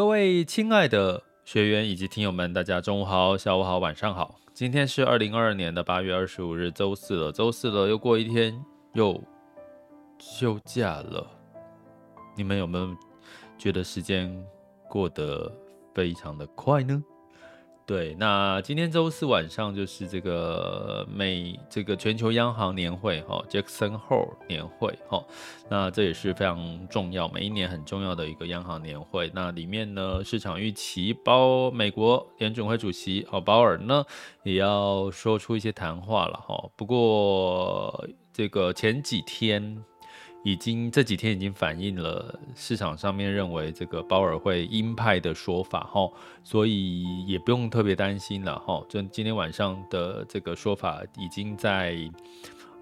各位亲爱的学员以及听友们，大家中午好、下午好、晚上好。今天是二零二二年的八月二十五日，周四了。周四了，又过一天，又休假了。你们有没有觉得时间过得非常的快呢？对，那今天周四晚上就是这个美这个全球央行年会哈，Jackson Hole 年会哈，那这也是非常重要，每一年很重要的一个央行年会。那里面呢，市场预期包美国联准会主席哦鲍尔呢也要说出一些谈话了哈。不过这个前几天。已经这几天已经反映了市场上面认为这个鲍尔会鹰派的说法哈，所以也不用特别担心了哈。就今天晚上的这个说法已经在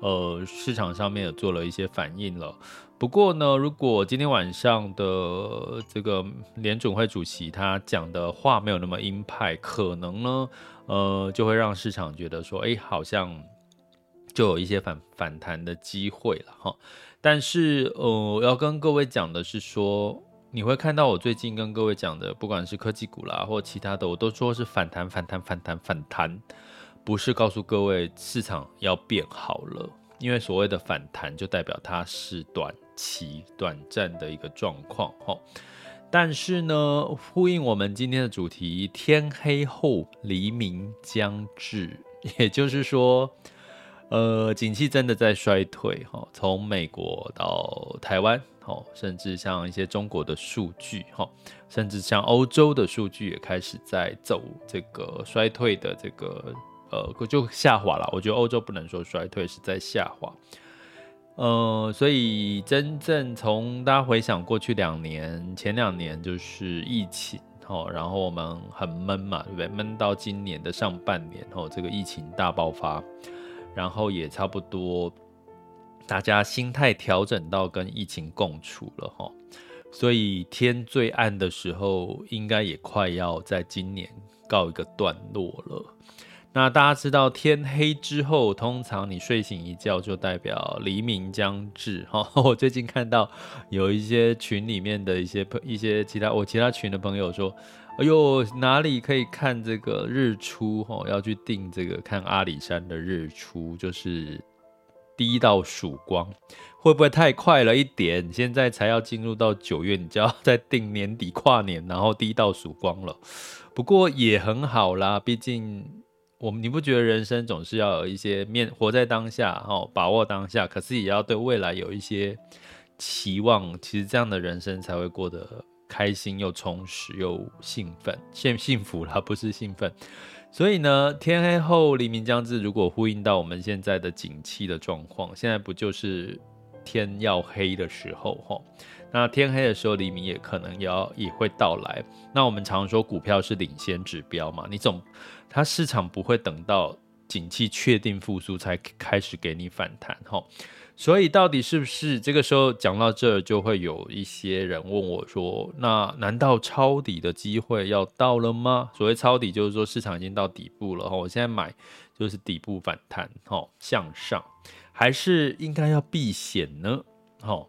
呃市场上面有做了一些反应了。不过呢，如果今天晚上的这个联准会主席他讲的话没有那么鹰派，可能呢呃就会让市场觉得说，哎，好像就有一些反反弹的机会了哈。但是，呃，要跟各位讲的是说，你会看到我最近跟各位讲的，不管是科技股啦，或其他的，我都说是反弹、反弹、反弹、反弹，不是告诉各位市场要变好了。因为所谓的反弹，就代表它是短期、短暂的一个状况，哈。但是呢，呼应我们今天的主题，天黑后黎明将至，也就是说。呃，景气真的在衰退哈，从美国到台湾，甚至像一些中国的数据哈，甚至像欧洲的数据也开始在走这个衰退的这个呃，就下滑了。我觉得欧洲不能说衰退，是在下滑。呃，所以真正从大家回想过去两年，前两年就是疫情哈，然后我们很闷嘛，对不对？闷到今年的上半年后，这个疫情大爆发。然后也差不多，大家心态调整到跟疫情共处了哈，所以天最暗的时候，应该也快要在今年告一个段落了。那大家知道，天黑之后，通常你睡醒一觉，就代表黎明将至哈。我最近看到有一些群里面的一些朋一些其他我其他群的朋友说。哎呦，哪里可以看这个日出？哈，要去订这个看阿里山的日出，就是第一道曙光，会不会太快了一点？现在才要进入到九月，你就要再订年底跨年，然后第一道曙光了。不过也很好啦，毕竟我们你不觉得人生总是要有一些面活在当下，哈，把握当下，可是也要对未来有一些期望。其实这样的人生才会过得。开心又充实又兴奋，现幸福了，不是兴奋。所以呢，天黑后黎明将至。如果呼应到我们现在的景气的状况，现在不就是天要黑的时候齁？那天黑的时候，黎明也可能要也会到来。那我们常说股票是领先指标嘛，你总它市场不会等到景气确定复苏才开始给你反弹齁。所以到底是不是这个时候讲到这儿，就会有一些人问我说：“那难道抄底的机会要到了吗？”所谓抄底，就是说市场已经到底部了哈，我现在买就是底部反弹哈，向上，还是应该要避险呢？哈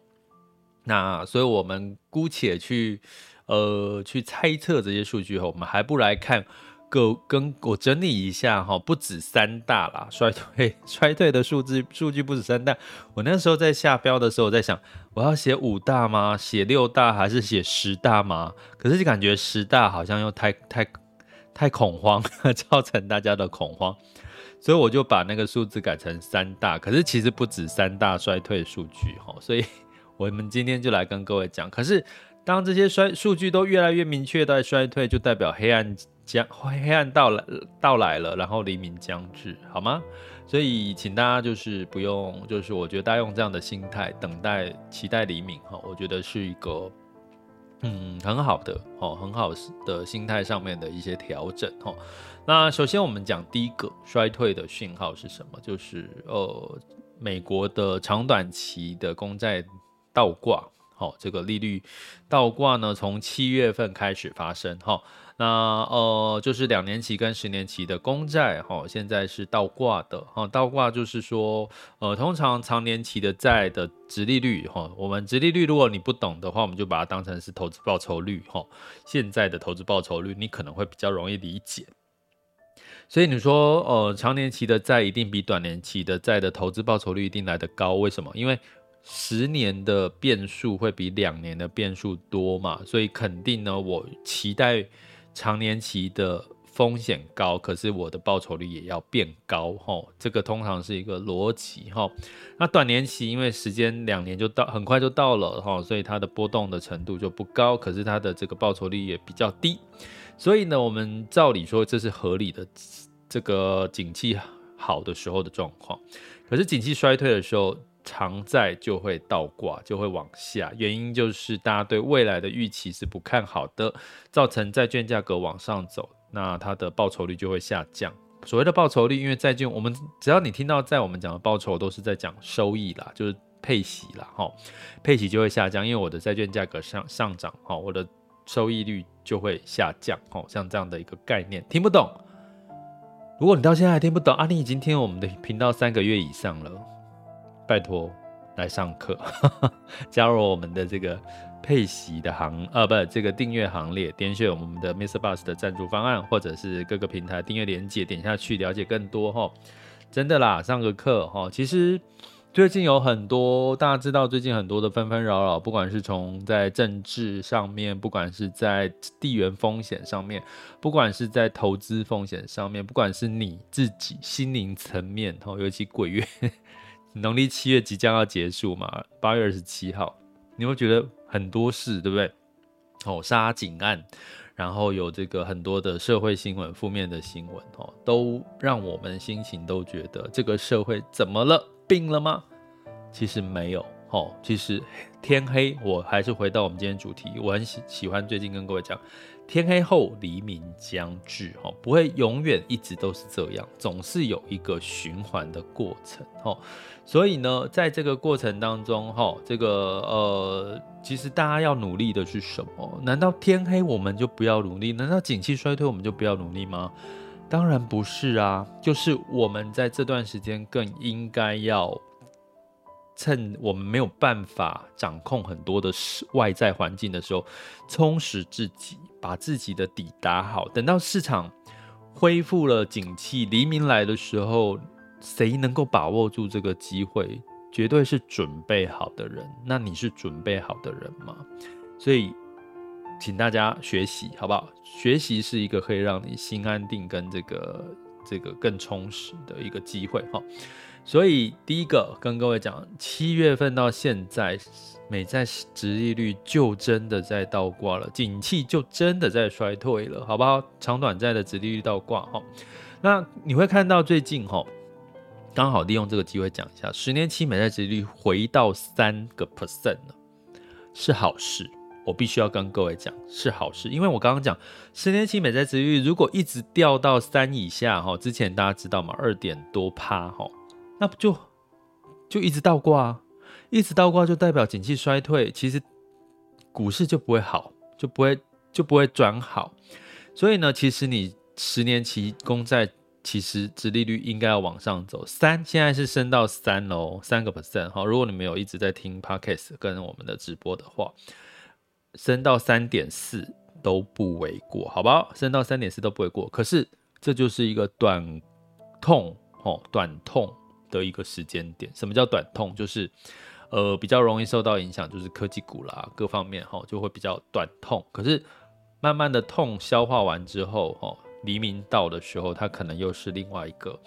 那所以我们姑且去呃去猜测这些数据后，我们还不来看个跟我整理一下哈，不止三大啦，衰退 衰退的数字数据不止三大。我那时候在下标的时候，我在想我要写五大吗？写六大还是写十大吗？可是就感觉十大好像又太太太恐慌，造成大家的恐慌，所以我就把那个数字改成三大。可是其实不止三大衰退数据哈，所以 我们今天就来跟各位讲。可是当这些衰数据都越来越明确在衰退，就代表黑暗。将黑暗到来到来了，然后黎明将至，好吗？所以请大家就是不用，就是我觉得大家用这样的心态等待、期待黎明哈，我觉得是一个嗯很好的哦，很好的心态上面的一些调整哈。那首先我们讲第一个衰退的讯号是什么？就是呃美国的长短期的公债倒挂，好，这个利率倒挂呢，从七月份开始发生哈。那呃，就是两年期跟十年期的公债，哈，现在是倒挂的，哈，倒挂就是说，呃，通常长年期的债的殖利率，哈，我们殖利率如果你不懂的话，我们就把它当成是投资报酬率，哈，现在的投资报酬率你可能会比较容易理解。所以你说，呃，长年期的债一定比短年期的债的投资报酬率一定来得高，为什么？因为十年的变数会比两年的变数多嘛，所以肯定呢，我期待。长年期的风险高，可是我的报酬率也要变高，吼，这个通常是一个逻辑，吼。那短年期因为时间两年就到，很快就到了，吼，所以它的波动的程度就不高，可是它的这个报酬率也比较低，所以呢，我们照理说这是合理的，这个景气好的时候的状况，可是景气衰退的时候。长债就会倒挂，就会往下，原因就是大家对未来的预期是不看好的，造成债券价格往上走，那它的报酬率就会下降。所谓的报酬率，因为债券，我们只要你听到在我们讲的报酬，都是在讲收益啦，就是配息啦，哈，配息就会下降，因为我的债券价格上上涨，哈，我的收益率就会下降，哈，像这样的一个概念，听不懂？如果你到现在还听不懂啊，你已经听我们的频道三个月以上了。拜托来上课，加入我们的这个配席的行，呃，不，这个订阅行列，点选我们的 Mr. Bus 的赞助方案，或者是各个平台订阅连接，点下去了解更多哈。真的啦，上个课哈，其实最近有很多大家知道，最近很多的纷纷扰扰，不管是从在政治上面，不管是在地缘风险上面，不管是在投资风险上面，不管是你自己心灵层面，哈，尤其鬼月。农历七月即将要结束嘛，八月二十七号，你会觉得很多事，对不对？哦，杀警案，然后有这个很多的社会新闻，负面的新闻，哦，都让我们心情都觉得这个社会怎么了？病了吗？其实没有，哦，其实天黑，我还是回到我们今天主题，我很喜喜欢最近跟各位讲。天黑后，黎明将至，哈，不会永远一直都是这样，总是有一个循环的过程，哈。所以呢，在这个过程当中，哈，这个呃，其实大家要努力的是什么？难道天黑我们就不要努力？难道景气衰退我们就不要努力吗？当然不是啊，就是我们在这段时间更应该要。趁我们没有办法掌控很多的外在环境的时候，充实自己，把自己的底打好。等到市场恢复了景气，黎明来的时候，谁能够把握住这个机会？绝对是准备好的人。那你是准备好的人吗？所以，请大家学习，好不好？学习是一个可以让你心安定跟这个这个更充实的一个机会，哈。所以第一个跟各位讲，七月份到现在，美债殖利率就真的在倒挂了，景气就真的在衰退了，好不好？长短债的殖利率倒挂哈，那你会看到最近哈，刚好利用这个机会讲一下，十年期美债殖利率回到三个 percent 了，是好事，我必须要跟各位讲是好事，因为我刚刚讲十年期美债殖利率如果一直掉到三以下哈，之前大家知道吗？二点多趴哈。那不就就一直倒挂啊，一直倒挂就代表景气衰退，其实股市就不会好，就不会就不会转好。所以呢，其实你十年期公债其实殖利率应该要往上走，三现在是升到三哦，三个 percent 哈。如果你没有一直在听 podcast 跟我们的直播的话，升到三点四，都不为过，好不好？升到三点四都不为过。可是这就是一个短痛哦，短痛的一个时间点。什么叫短痛？就是呃比较容易受到影响，就是科技股啦，各方面哈就会比较短痛。可是慢慢的痛消化完之后，哈黎明到的时候，它可能又是另外一个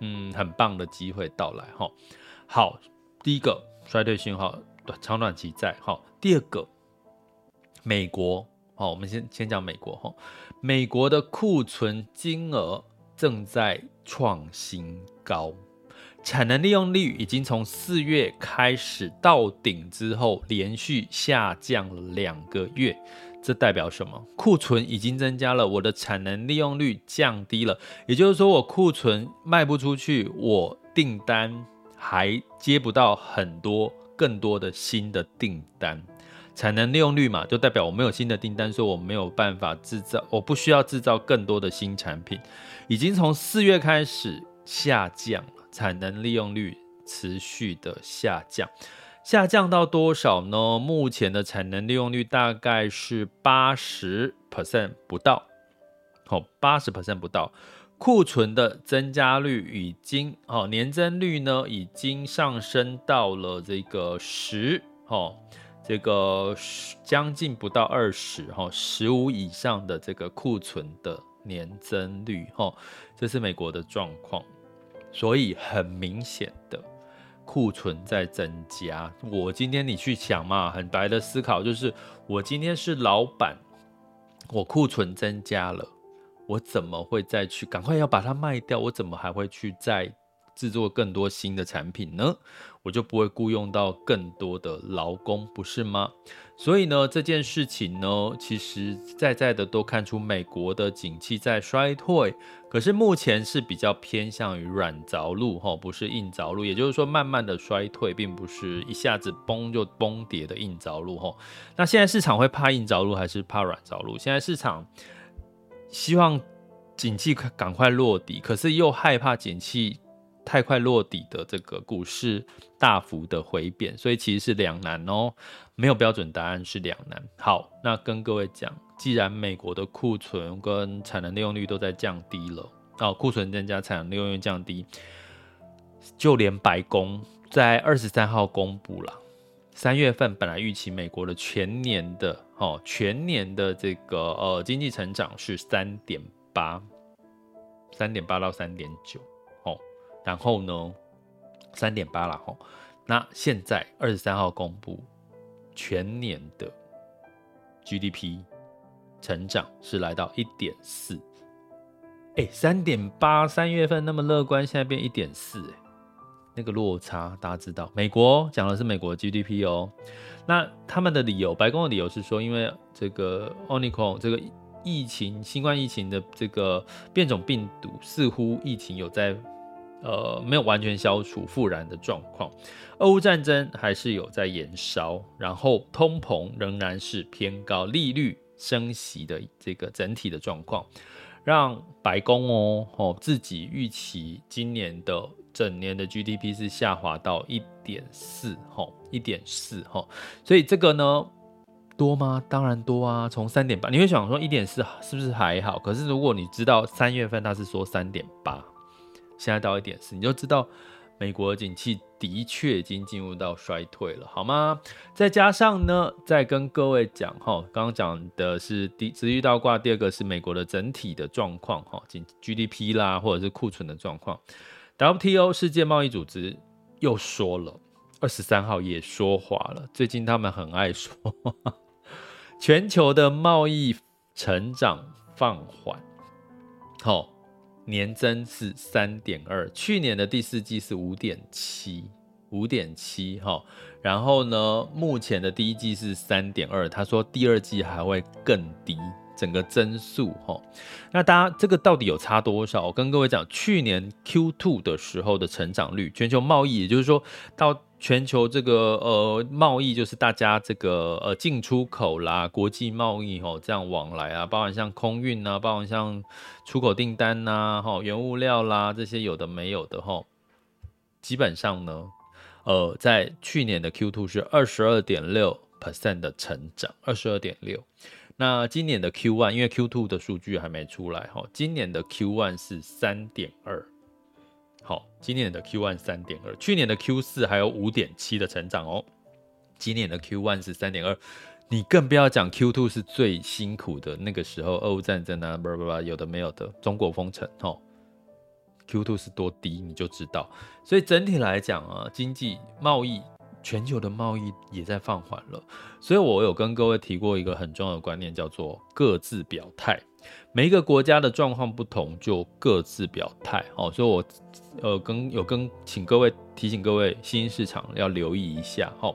嗯很棒的机会到来哈。好，第一个衰退讯号短长短期在，好，第二个美国。好，我们先先讲美国哈，美国的库存金额正在创新高，产能利用率已经从四月开始到顶之后，连续下降了两个月，这代表什么？库存已经增加了，我的产能利用率降低了，也就是说我库存卖不出去，我订单还接不到很多更多的新的订单。产能利用率嘛，就代表我没有新的订单，所以我没有办法制造，我不需要制造更多的新产品，已经从四月开始下降了，产能利用率持续的下降，下降到多少呢？目前的产能利用率大概是八十 percent 不到，好，八十 percent 不到，库存的增加率已经，哦，年增率呢已经上升到了这个十，哦。这个将近不到二十哈，十五以上的这个库存的年增率哈，这是美国的状况，所以很明显的库存在增加。我今天你去想嘛，很白的思考就是，我今天是老板，我库存增加了，我怎么会再去赶快要把它卖掉？我怎么还会去再制作更多新的产品呢？我就不会雇佣到更多的劳工，不是吗？所以呢，这件事情呢，其实在在的都看出美国的景气在衰退，可是目前是比较偏向于软着陆，哈，不是硬着陆。也就是说，慢慢的衰退，并不是一下子崩就崩跌的硬着陆，哈。那现在市场会怕硬着陆还是怕软着陆？现在市场希望景气赶快落底，可是又害怕景气。太快落底的这个股市大幅的回贬，所以其实是两难哦，没有标准答案，是两难。好，那跟各位讲，既然美国的库存跟产能利用率都在降低了，哦，库存增加，产能利用率降低，就连白宫在二十三号公布了，三月份本来预期美国的全年的哦，全年的这个呃经济成长是三点八，三点八到三点九。然后呢，三点八了吼。那现在二十三号公布全年的 GDP 成长是来到一点四。哎，三点八三月份那么乐观，现在变一点四，哎，那个落差大家知道。美国讲的是美国 GDP 哦。那他们的理由，白宫的理由是说，因为这个 Omicron 这个疫情，新冠疫情的这个变种病毒，似乎疫情有在。呃，没有完全消除复燃的状况，俄乌战争还是有在延烧，然后通膨仍然是偏高，利率升息的这个整体的状况，让白宫哦哦自己预期今年的整年的 GDP 是下滑到一点四吼，一点四吼，所以这个呢多吗？当然多啊，从三点八，你会想说一点四是不是还好？可是如果你知道三月份他是说三点八。现在到一点四，你就知道美国的景气的确已经进入到衰退了，好吗？再加上呢，再跟各位讲哈，刚刚讲的是第殖利率倒挂，第二个是美国的整体的状况哈，GDP 啦，或者是库存的状况。WTO 世界贸易组织又说了，二十三号也说话了，最近他们很爱说，全球的贸易成长放缓，好。年增是三点二，去年的第四季是五点七，五点七哈，然后呢，目前的第一季是三点二，他说第二季还会更低，整个增速哈，那大家这个到底有差多少？我跟各位讲，去年 Q two 的时候的成长率，全球贸易，也就是说到。全球这个呃贸易就是大家这个呃进出口啦，国际贸易吼这样往来啊，包含像空运啊，包含像出口订单呐，吼原物料啦这些有的没有的吼，基本上呢，呃在去年的 Q2 是二十二点六 percent 的成长，二十二点六，那今年的 Q one 因为 Q two 的数据还没出来哈，今年的 Q one 是三点二，好，今年的 Q one 三点二，去年的 Q 四还有五点七的成长哦，今年的 Q one 是三点二，你更不要讲 Q two 是最辛苦的那个时候，俄乌战争啊，不不不，有的没有的，中国封城哈，Q two 是多低你就知道，所以整体来讲啊，经济贸易。全球的贸易也在放缓了，所以我有跟各位提过一个很重要的观念，叫做各自表态。每一个国家的状况不同，就各自表态。哦，所以我呃跟有跟请各位提醒各位，新兴市场要留意一下。哦，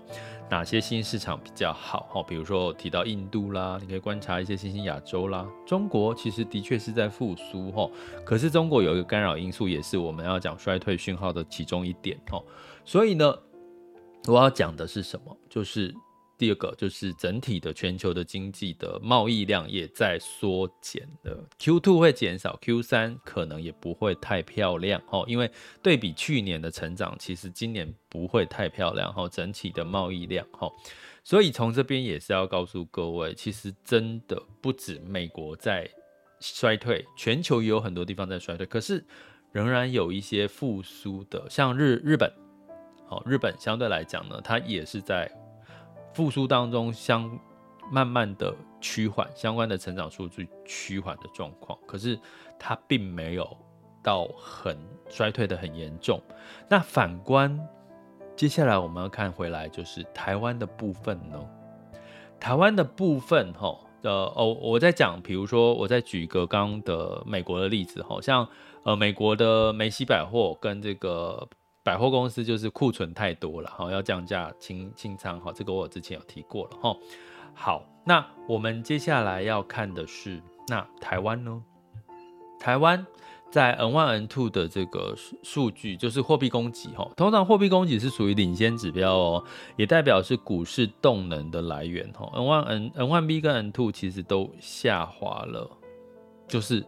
哪些新兴市场比较好？哦，比如说提到印度啦，你可以观察一些新兴亚洲啦。中国其实的确是在复苏。哦，可是中国有一个干扰因素，也是我们要讲衰退讯号的其中一点。哦，所以呢。我要讲的是什么？就是第二个，就是整体的全球的经济的贸易量也在缩减的。Q2 会减少，Q3 可能也不会太漂亮哦，因为对比去年的成长，其实今年不会太漂亮哦，整体的贸易量哦，所以从这边也是要告诉各位，其实真的不止美国在衰退，全球也有很多地方在衰退，可是仍然有一些复苏的，像日日本。好，日本相对来讲呢，它也是在复苏当中相慢慢的趋缓，相关的成长数据趋缓的状况。可是它并没有到很衰退的很严重。那反观接下来我们要看回来，就是台湾的部分呢，台湾的部分哈，呃哦，我在讲，比如说我再举一个刚刚的美国的例子，好像呃美国的梅西百货跟这个。百货公司就是库存太多了，好，要降价清清仓，好，这个我之前有提过了哈。好，那我们接下来要看的是，那台湾呢？台湾在 N1、N2 的这个数据，就是货币供给哈。通常货币供给是属于领先指标哦，也代表是股市动能的来源哈。N1、N、N1B 跟 N2 其实都下滑了，就是。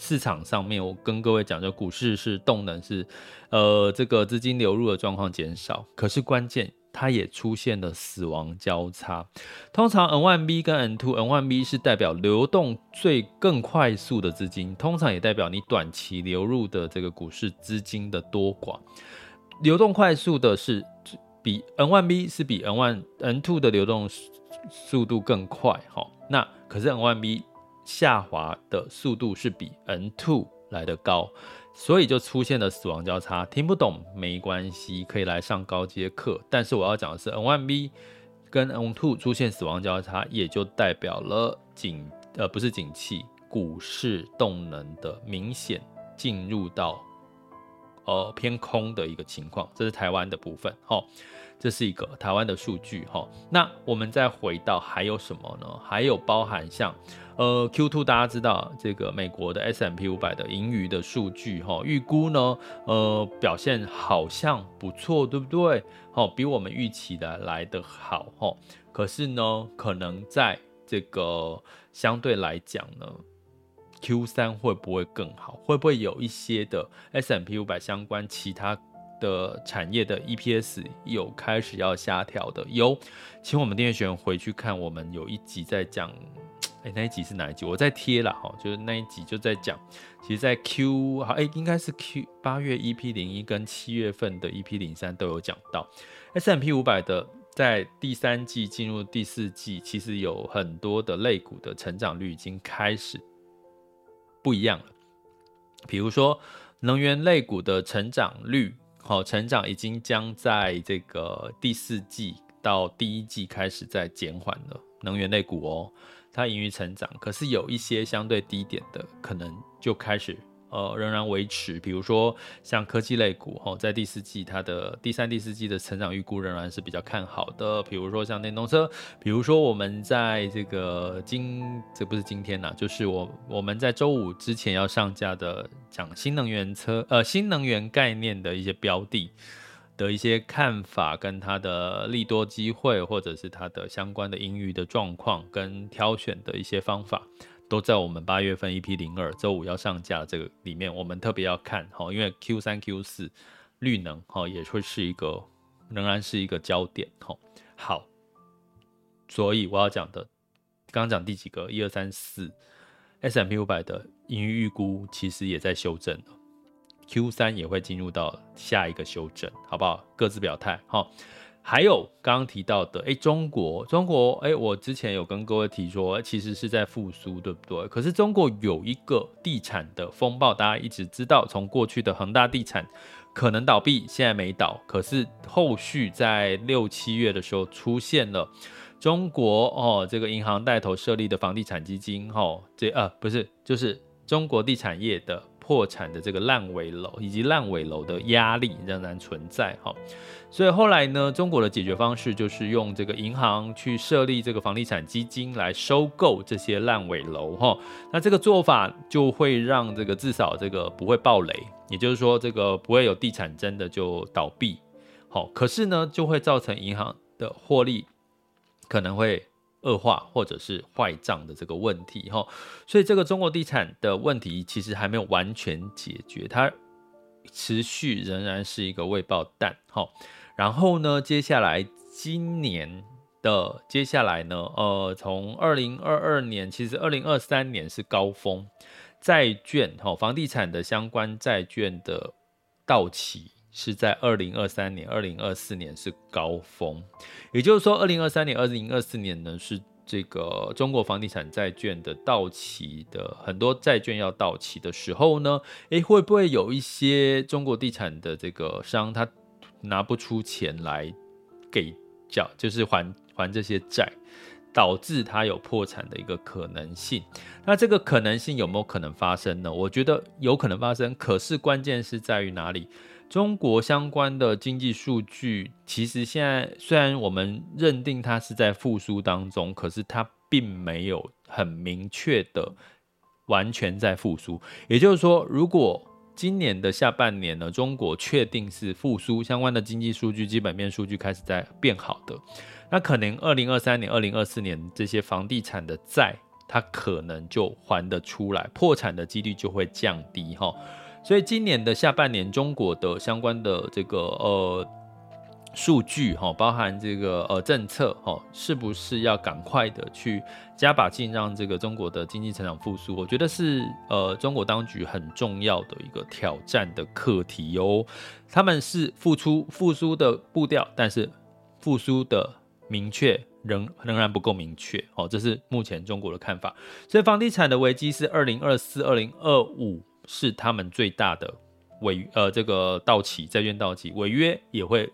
市场上面，我跟各位讲，就股市是动能是，呃，这个资金流入的状况减少，可是关键它也出现了死亡交叉。通常 N1B 跟 N2，N1B 是代表流动最更快速的资金，通常也代表你短期流入的这个股市资金的多寡。流动快速的是比 N1B 是比 N1 N2 的流动速度更快，哈，那可是 N1B。下滑的速度是比 N2 来得高，所以就出现了死亡交叉。听不懂没关系，可以来上高阶课。但是我要讲的是，N1B 跟 N2 出现死亡交叉，也就代表了景呃不是景气，股市动能的明显进入到呃偏空的一个情况。这是台湾的部分，好。这是一个台湾的数据哈，那我们再回到还有什么呢？还有包含像呃 Q2，大家知道这个美国的 S&P 五百的盈余的数据哈，预估呢呃表现好像不错，对不对？哦，比我们预期的来得好哈。可是呢，可能在这个相对来讲呢，Q3 会不会更好？会不会有一些的 S&P 五百相关其他？的产业的 EPS 有开始要下调的，有，请我们订阅学员回去看，我们有一集在讲，哎，那一集是哪一集？我在贴了哈，就是那一集就在讲，其实，在 Q 好，哎，应该是 Q 八月 EP 零一跟七月份的 EP 零三都有讲到，S M P 五百的在第三季进入第四季，其实有很多的类股的成长率已经开始不一样了，比如说能源类股的成长率。好，成长已经将在这个第四季到第一季开始在减缓了。能源类股哦，它盈余成长，可是有一些相对低点的，可能就开始。呃，仍然维持，比如说像科技类股，哈，在第四季它的第三、第四季的成长预估仍然是比较看好的。比如说像电动车，比如说我们在这个今，这不是今天呐，就是我我们在周五之前要上架的讲新能源车，呃，新能源概念的一些标的的一些看法，跟它的利多机会，或者是它的相关的盈余的状况跟挑选的一些方法。都在我们八月份 EP 零二周五要上架这个里面，我们特别要看哈，因为 Q 三 Q 四绿能哈也会是一个仍然是一个焦点哈。好，所以我要讲的刚刚讲第几个？一二三四，S&P 五百的盈余预估其实也在修正了，Q 三也会进入到下一个修正，好不好？各自表态，好。还有刚刚提到的，哎，中国，中国，哎，我之前有跟各位提说，其实是在复苏，对不对？可是中国有一个地产的风暴，大家一直知道，从过去的恒大地产可能倒闭，现在没倒，可是后续在六七月的时候出现了中国哦，这个银行带头设立的房地产基金，哦，这呃不是，就是中国地产业的。破产的这个烂尾楼以及烂尾楼的压力仍然存在哈，所以后来呢，中国的解决方式就是用这个银行去设立这个房地产基金来收购这些烂尾楼哈，那这个做法就会让这个至少这个不会爆雷，也就是说这个不会有地产真的就倒闭，好，可是呢就会造成银行的获利可能会。恶化或者是坏账的这个问题哈，所以这个中国地产的问题其实还没有完全解决，它持续仍然是一个未爆弹哈。然后呢，接下来今年的接下来呢，呃，从二零二二年，其实二零二三年是高峰，债券哈，房地产的相关债券的到期。是在二零二三年、二零二四年是高峰，也就是说，二零二三年、二零二四年呢是这个中国房地产债券的到期的很多债券要到期的时候呢，诶，会不会有一些中国地产的这个商他拿不出钱来给缴，就是还还这些债，导致他有破产的一个可能性？那这个可能性有没有可能发生呢？我觉得有可能发生，可是关键是在于哪里？中国相关的经济数据，其实现在虽然我们认定它是在复苏当中，可是它并没有很明确的完全在复苏。也就是说，如果今年的下半年呢，中国确定是复苏，相关的经济数据、基本面数据开始在变好的，那可能二零二三年、二零二四年这些房地产的债，它可能就还得出来，破产的几率就会降低哈。所以今年的下半年，中国的相关的这个呃数据哈，包含这个呃政策哈，是不是要赶快的去加把劲，让这个中国的经济成长复苏？我觉得是呃中国当局很重要的一个挑战的课题哟。他们是复出复苏的步调，但是复苏的明确仍仍然不够明确哦，这是目前中国的看法。所以房地产的危机是二零二四、二零二五。是他们最大的违呃这个到期债券到期违约也会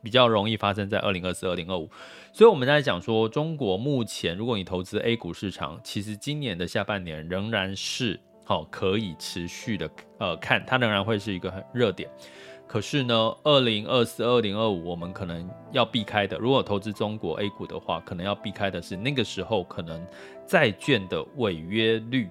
比较容易发生在二零二四、二零二五，所以我们在讲说中国目前如果你投资 A 股市场，其实今年的下半年仍然是好可以持续的呃看它仍然会是一个很热点。可是呢，二零二四、二零二五我们可能要避开的，如果投资中国 A 股的话，可能要避开的是那个时候可能债券的违约率，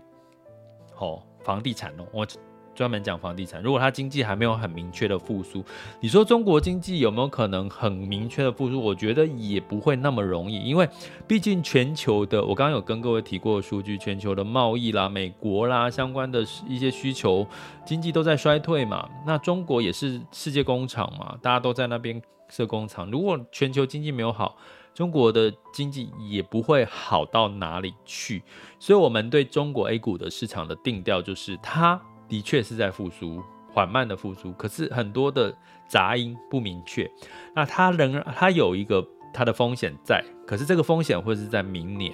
好。房地产哦，我专门讲房地产。如果它经济还没有很明确的复苏，你说中国经济有没有可能很明确的复苏？我觉得也不会那么容易，因为毕竟全球的，我刚刚有跟各位提过的数据，全球的贸易啦、美国啦相关的一些需求，经济都在衰退嘛。那中国也是世界工厂嘛，大家都在那边设工厂。如果全球经济没有好，中国的经济也不会好到哪里去，所以我们对中国 A 股的市场的定调就是，它的确是在复苏，缓慢的复苏，可是很多的杂音不明确。那它仍然它有一个它的风险在，可是这个风险会是在明年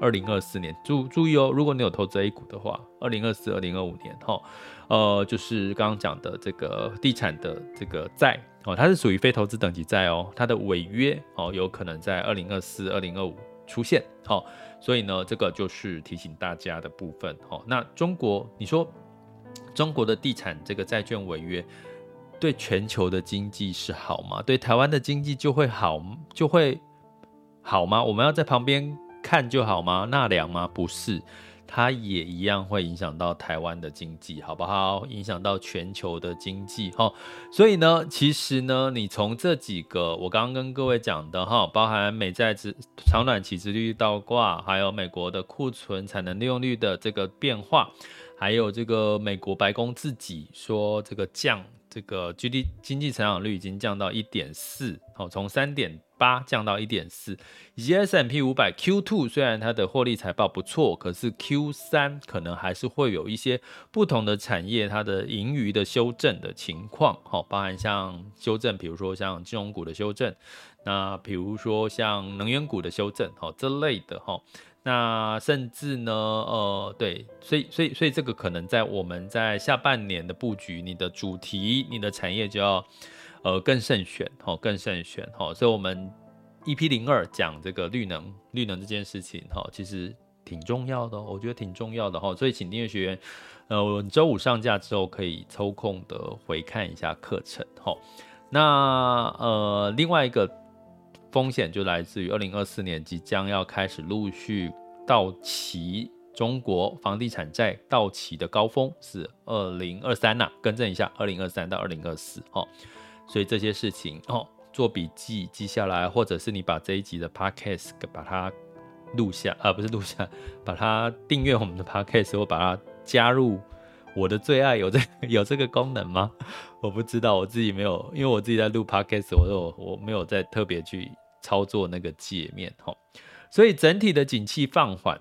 二零二四年。注注意哦，如果你有投资 A 股的话，二零二四、二零二五年哈，呃，就是刚刚讲的这个地产的这个债。哦，它是属于非投资等级债哦，它的违约哦，有可能在二零二四、二零二五出现。好、哦，所以呢，这个就是提醒大家的部分。哦，那中国，你说中国的地产这个债券违约，对全球的经济是好吗？对台湾的经济就会好，就会好吗？我们要在旁边看就好吗？纳凉吗？不是。它也一样会影响到台湾的经济，好不好？影响到全球的经济，哈。所以呢，其实呢，你从这几个我刚刚跟各位讲的，哈，包含美债殖长短期利率倒挂，还有美国的库存产能利用率的这个变化，还有这个美国白宫自己说这个降这个 G D 经济成长率已经降到一点四，好，从三点。八降到一点四，以及 S&P 五百 Q two 虽然它的获利财报不错，可是 Q 三可能还是会有一些不同的产业它的盈余的修正的情况，好，包含像修正，比如说像金融股的修正，那比如说像能源股的修正，好，这类的哈。那甚至呢，呃，对，所以所以所以这个可能在我们在下半年的布局，你的主题、你的产业就要呃更慎选，哈，更慎选，哈。所以，我们 EP 零二讲这个绿能，绿能这件事情，哈，其实挺重要的，我觉得挺重要的，哈。所以，请订阅学员，呃，我们周五上架之后可以抽空的回看一下课程，哈。那呃，另外一个。风险就来自于二零二四年即将要开始陆续到期，中国房地产债到期的高峰是二零二三呐，更正一下，二零二三到二零二四哦，所以这些事情哦，做笔记记下来，或者是你把这一集的 podcast 把它录下啊，不是录下，把它订阅我们的 podcast，或把它加入我的最爱，有这 有这个功能吗？我不知道，我自己没有，因为我自己在录 podcast，我说我没有再特别去。操作那个界面哈，所以整体的景气放缓，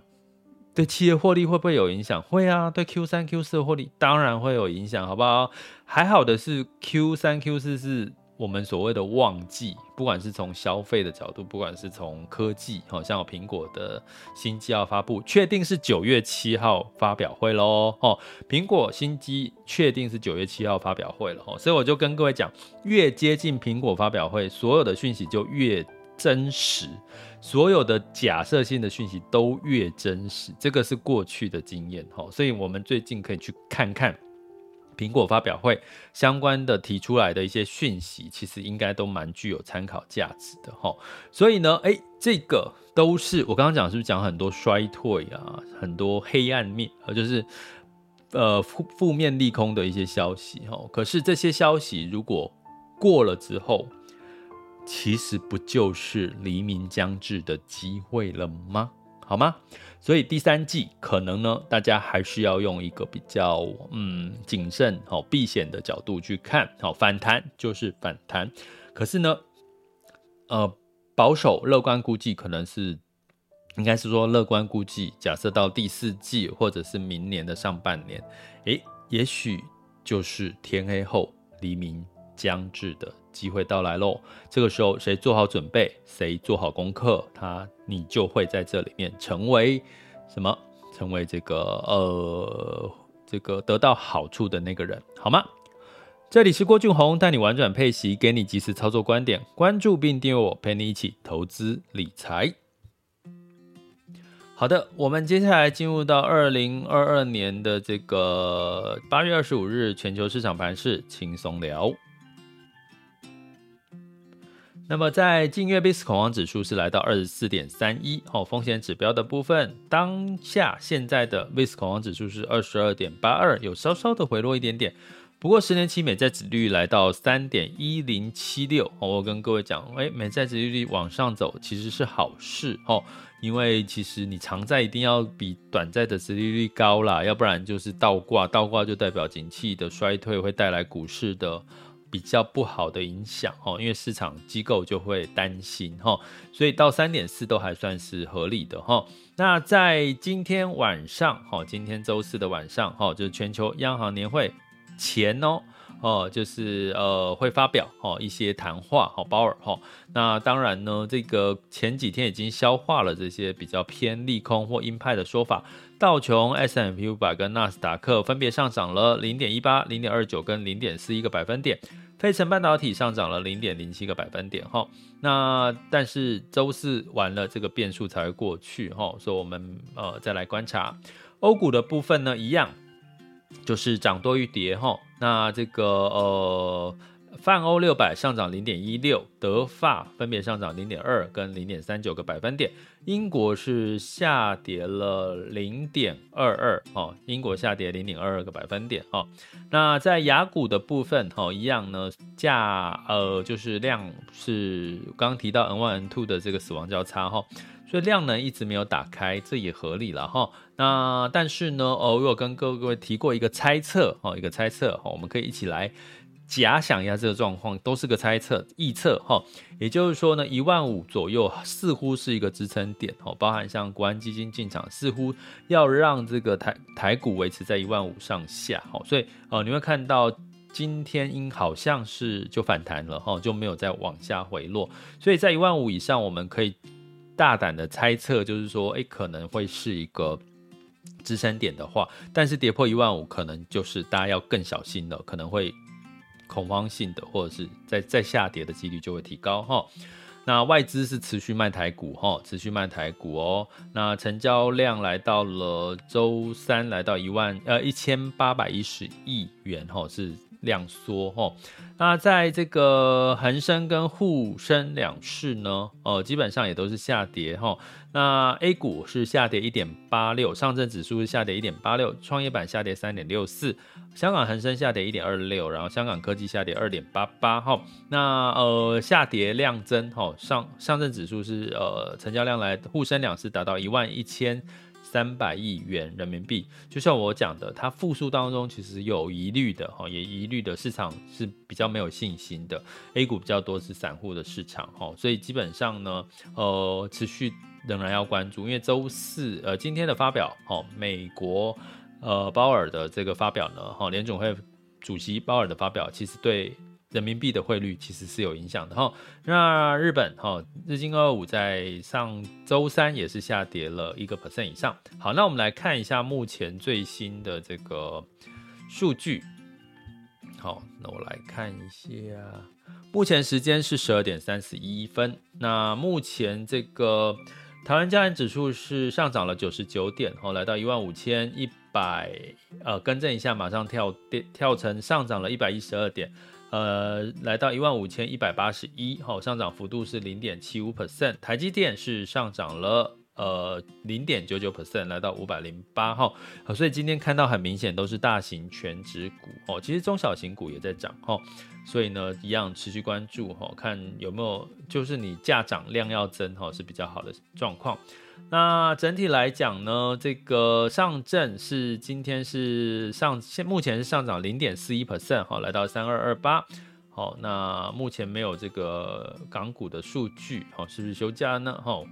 对企业获利会不会有影响？会啊，对 Q 三、Q 四的获利当然会有影响，好不好？还好的是 Q 三、Q 四是我们所谓的旺季，不管是从消费的角度，不管是从科技，好像有苹果的新机要发布，确定是九月七号发表会喽。哦，苹果新机确定是九月七号发表会了。哦，所以我就跟各位讲，越接近苹果发表会，所有的讯息就越。真实，所有的假设性的讯息都越真实，这个是过去的经验哈，所以我们最近可以去看看苹果发表会相关的提出来的一些讯息，其实应该都蛮具有参考价值的哈。所以呢，哎，这个都是我刚刚讲是不是讲很多衰退啊，很多黑暗面，呃就是呃负负面利空的一些消息哈。可是这些消息如果过了之后，其实不就是黎明将至的机会了吗？好吗？所以第三季可能呢，大家还是要用一个比较嗯谨慎、好避险的角度去看。好，反弹就是反弹，可是呢，呃，保守乐观估计可能是，应该是说乐观估计，假设到第四季或者是明年的上半年，诶，也许就是天黑后黎明将至的。机会到来喽！这个时候，谁做好准备，谁做好功课，他你就会在这里面成为什么？成为这个呃，这个得到好处的那个人，好吗？这里是郭俊宏，带你玩转配息，给你及时操作观点。关注并订阅我，陪你一起投资理财。好的，我们接下来进入到二零二二年的这个八月二十五日全球市场盘势轻松聊。那么在近月 VIX 恐慌指数是来到二十四点三一，哦，风险指标的部分，当下现在的 VIX 恐慌指数是二十二点八二，有稍稍的回落一点点。不过十年期美债殖利率来到三点一零七六，哦，我跟各位讲，诶，美债殖利率往上走其实是好事哦，因为其实你长债一定要比短债的殖利率高啦，要不然就是倒挂，倒挂就代表景气的衰退会带来股市的。比较不好的影响哦，因为市场机构就会担心哈，所以到三点四都还算是合理的哈。那在今天晚上哈，今天周四的晚上哈，就是全球央行年会前哦哦，就是呃会发表哦一些谈话哈，鲍尔哈。那当然呢，这个前几天已经消化了这些比较偏利空或鹰派的说法，道琼 S M P 五百跟纳斯达克分别上涨了零点一八、零点二九跟零点四一个百分点。费城半导体上涨了零点零七个百分点哈，那但是周四完了这个变数才会过去哈，所以我们呃再来观察欧股的部分呢，一样就是涨多于跌哈，那这个呃。泛欧六百上涨零点一六，德法分别上涨零点二跟零点三九个百分点，英国是下跌了零点二二哦，英国下跌零点二二个百分点哦。那在雅股的部分哦，一样呢，价呃就是量是刚刚提到 N one N two 的这个死亡交叉哈，所以量呢一直没有打开，这也合理了哈。那但是呢，哦，我有跟各位各位提过一个猜测哦，一个猜测哦，我们可以一起来。假想一下这个状况，都是个猜测、臆测哈。也就是说呢，一万五左右似乎是一个支撑点哦，包含像国安基金进场，似乎要让这个台台股维持在一万五上下哦。所以哦，你会看到今天因好像是就反弹了哈，就没有再往下回落。所以在一万五以上，我们可以大胆的猜测，就是说，诶，可能会是一个支撑点的话，但是跌破一万五，可能就是大家要更小心了，可能会。恐慌性的，或者是在在下跌的几率就会提高哈。那外资是持续卖台股哈，持续卖台股哦。那成交量来到了周三来到一万呃一千八百一十亿元哈，是量缩哈。那在这个恒生跟沪深两市呢，呃，基本上也都是下跌哈。那 A 股是下跌一点八六，上证指数是下跌一点八六，创业板下跌三点六四，香港恒生下跌一点二六，然后香港科技下跌二点八八哈。那呃下跌量增哈，上上证指数是呃成交量来沪深两市达到一万一千。三百亿元人民币，就像我讲的，它复苏当中其实有疑虑的哈，也疑虑的市场是比较没有信心的，A 股比较多是散户的市场哈，所以基本上呢，呃，持续仍然要关注，因为周四呃今天的发表哦，美国呃鲍尔的这个发表呢哈，联总会主席鲍尔的发表其实对。人民币的汇率其实是有影响的哈。那日本哈日经二二五在上周三也是下跌了一个 percent 以上。好，那我们来看一下目前最新的这个数据。好，那我来看一下，目前时间是十二点三十一分。那目前这个台湾加权指数是上涨了九十九点，哦，来到一万五千一百，呃，更正一下，马上跳跌跳成上涨了一百一十二点。呃，来到一万五千一百八十一，好，上涨幅度是零点七五 percent。台积电是上涨了呃零点九九 percent，来到五百零八号。所以今天看到很明显都是大型全值股哦，其实中小型股也在涨哈，所以呢，一样持续关注哈，看有没有就是你价涨量要增哈，是比较好的状况。那整体来讲呢，这个上证是今天是上现目前是上涨零点四一 percent 哈，来到三二二八。好，那目前没有这个港股的数据，好，是不是休假呢？好，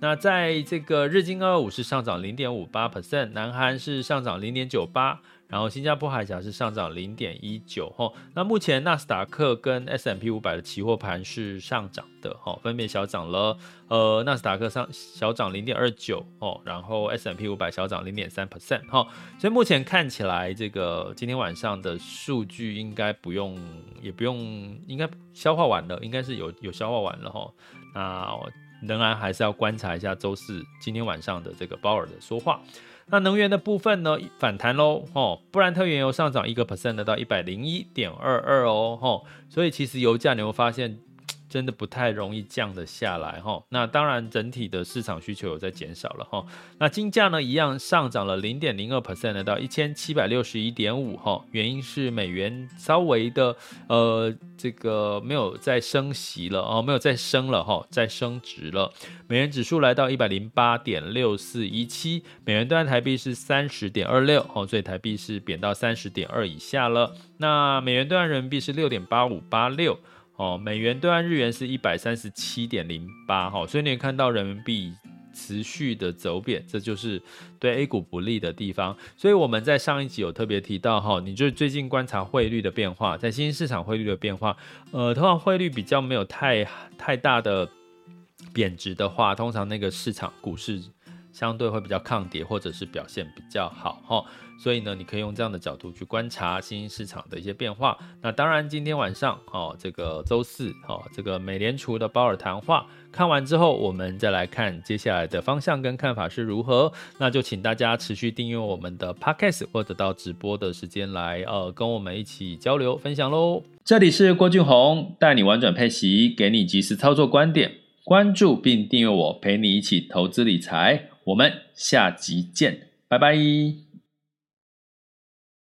那在这个日经二二五是上涨零点五八 percent，南韩是上涨零点九八。然后新加坡海峡是上涨零点一九哈，那目前纳斯达克跟 S M P 五百的期货盘是上涨的哈，分别小涨了，呃，纳斯达克上小涨零点二九哦，然后 S M P 五百小涨零点三 percent 哈，所以目前看起来这个今天晚上的数据应该不用，也不用，应该消化完了，应该是有有消化完了哈，那仍然还是要观察一下周四今天晚上的这个鲍尔的说话。那能源的部分呢，反弹喽，哦，布兰特原油上涨一个 percent 的到一百零一点二二哦，吼，所以其实油价你会发现。真的不太容易降得下来哈，那当然整体的市场需求有在减少了哈。那金价呢，一样上涨了零点零二 percent 到一千七百六十一点五哈，原因是美元稍微的呃这个没有再升息了哦，没有再升了哈，再升值了。美元指数来到一百零八点六四一七，美元兑台币是三十点二六哦，所以台币是贬到三十点二以下了。那美元兑人民币是六点八五八六。哦，美元兑换日元是一百三十七点零八，哈，所以你也看到人民币持续的走贬，这就是对 A 股不利的地方。所以我们在上一集有特别提到，哈，你就最近观察汇率的变化，在新兴市场汇率的变化，呃，通常汇率比较没有太太大的贬值的话，通常那个市场股市相对会比较抗跌，或者是表现比较好，哈。所以呢，你可以用这样的角度去观察新兴市场的一些变化。那当然，今天晚上哦，这个周四哦，这个美联储的鲍尔谈话看完之后，我们再来看接下来的方向跟看法是如何。那就请大家持续订阅我们的 Podcast，或者到直播的时间来呃跟我们一起交流分享喽。这里是郭俊宏，带你玩转配息，给你及时操作观点。关注并订阅我，陪你一起投资理财。我们下集见，拜拜。